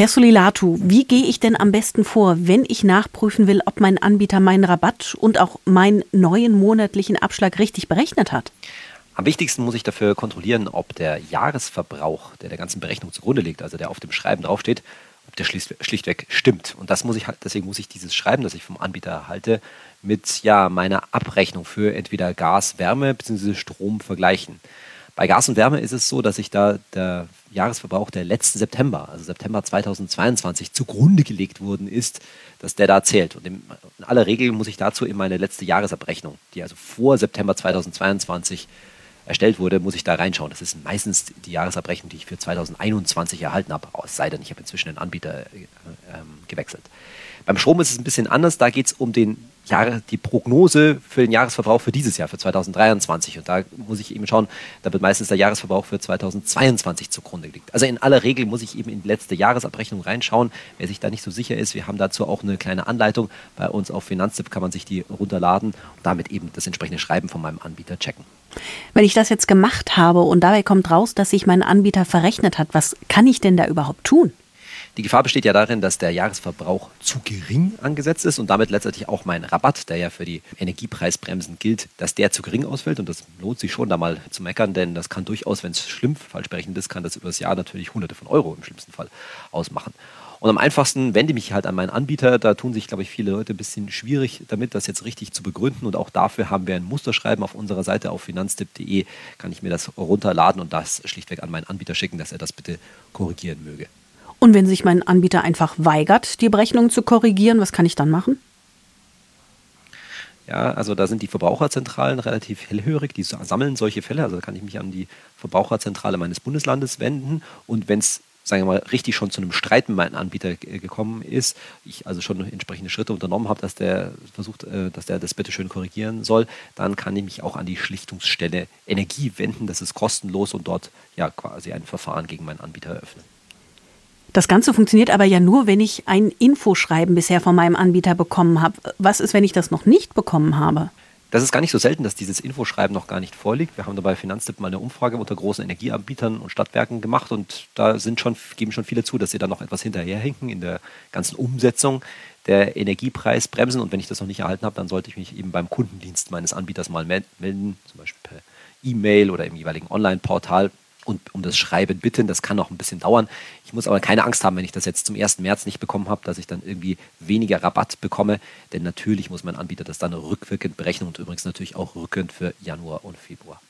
Herr Solilatu, wie gehe ich denn am besten vor, wenn ich nachprüfen will, ob mein Anbieter meinen Rabatt und auch meinen neuen monatlichen Abschlag richtig berechnet hat? Am wichtigsten muss ich dafür kontrollieren, ob der Jahresverbrauch, der der ganzen Berechnung zugrunde liegt, also der auf dem Schreiben draufsteht, ob der schlichtweg stimmt. Und das muss ich halt, deswegen muss ich dieses Schreiben, das ich vom Anbieter erhalte, mit ja, meiner Abrechnung für entweder Gas, Wärme bzw. Strom vergleichen. Bei Gas und Wärme ist es so, dass sich da der Jahresverbrauch der letzten September, also September 2022, zugrunde gelegt worden ist, dass der da zählt. Und in aller Regel muss ich dazu in meine letzte Jahresabrechnung, die also vor September 2022 erstellt wurde, muss ich da reinschauen. Das ist meistens die Jahresabrechnung, die ich für 2021 erhalten habe, es sei denn, ich habe inzwischen den Anbieter äh, ähm, gewechselt. Beim Strom ist es ein bisschen anders. Da geht es um den Jahre, die Prognose für den Jahresverbrauch für dieses Jahr, für 2023. Und da muss ich eben schauen, da wird meistens der Jahresverbrauch für 2022 zugrunde gelegt. Also in aller Regel muss ich eben in die letzte Jahresabrechnung reinschauen. Wer sich da nicht so sicher ist, wir haben dazu auch eine kleine Anleitung. Bei uns auf Finanztipp kann man sich die runterladen und damit eben das entsprechende Schreiben von meinem Anbieter checken. Wenn ich das jetzt gemacht habe und dabei kommt raus, dass sich mein Anbieter verrechnet hat, was kann ich denn da überhaupt tun? Die Gefahr besteht ja darin, dass der Jahresverbrauch zu gering angesetzt ist und damit letztendlich auch mein Rabatt, der ja für die Energiepreisbremsen gilt, dass der zu gering ausfällt. Und das lohnt sich schon, da mal zu meckern, denn das kann durchaus, wenn es schlimm falsch berechnet ist, kann das über das Jahr natürlich Hunderte von Euro im schlimmsten Fall ausmachen. Und am einfachsten wende ich mich halt an meinen Anbieter. Da tun sich, glaube ich, viele Leute ein bisschen schwierig damit, das jetzt richtig zu begründen. Und auch dafür haben wir ein Musterschreiben auf unserer Seite auf finanztipp.de. Kann ich mir das runterladen und das schlichtweg an meinen Anbieter schicken, dass er das bitte korrigieren möge. Und wenn sich mein Anbieter einfach weigert, die Berechnung zu korrigieren, was kann ich dann machen? Ja, also da sind die Verbraucherzentralen relativ hellhörig, die sammeln solche Fälle. Also da kann ich mich an die Verbraucherzentrale meines Bundeslandes wenden. Und wenn es, sagen wir mal, richtig schon zu einem Streit mit meinem Anbieter gekommen ist, ich also schon entsprechende Schritte unternommen habe, dass der versucht, äh, dass der das bitte schön korrigieren soll, dann kann ich mich auch an die Schlichtungsstelle Energie wenden. Das ist kostenlos und dort ja quasi ein Verfahren gegen meinen Anbieter eröffnen. Das Ganze funktioniert aber ja nur, wenn ich ein Infoschreiben bisher von meinem Anbieter bekommen habe. Was ist, wenn ich das noch nicht bekommen habe? Das ist gar nicht so selten, dass dieses Infoschreiben noch gar nicht vorliegt. Wir haben dabei Finanztipp mal eine Umfrage unter großen Energieanbietern und Stadtwerken gemacht und da sind schon, geben schon viele zu, dass sie da noch etwas hinterherhinken in der ganzen Umsetzung der Energiepreisbremsen. Und wenn ich das noch nicht erhalten habe, dann sollte ich mich eben beim Kundendienst meines Anbieters mal melden, zum Beispiel per E-Mail oder im jeweiligen Online-Portal und um das Schreiben bitten. Das kann noch ein bisschen dauern. Ich muss aber keine Angst haben, wenn ich das jetzt zum 1. März nicht bekommen habe, dass ich dann irgendwie weniger Rabatt bekomme. Denn natürlich muss mein Anbieter das dann rückwirkend berechnen und übrigens natürlich auch rückwirkend für Januar und Februar.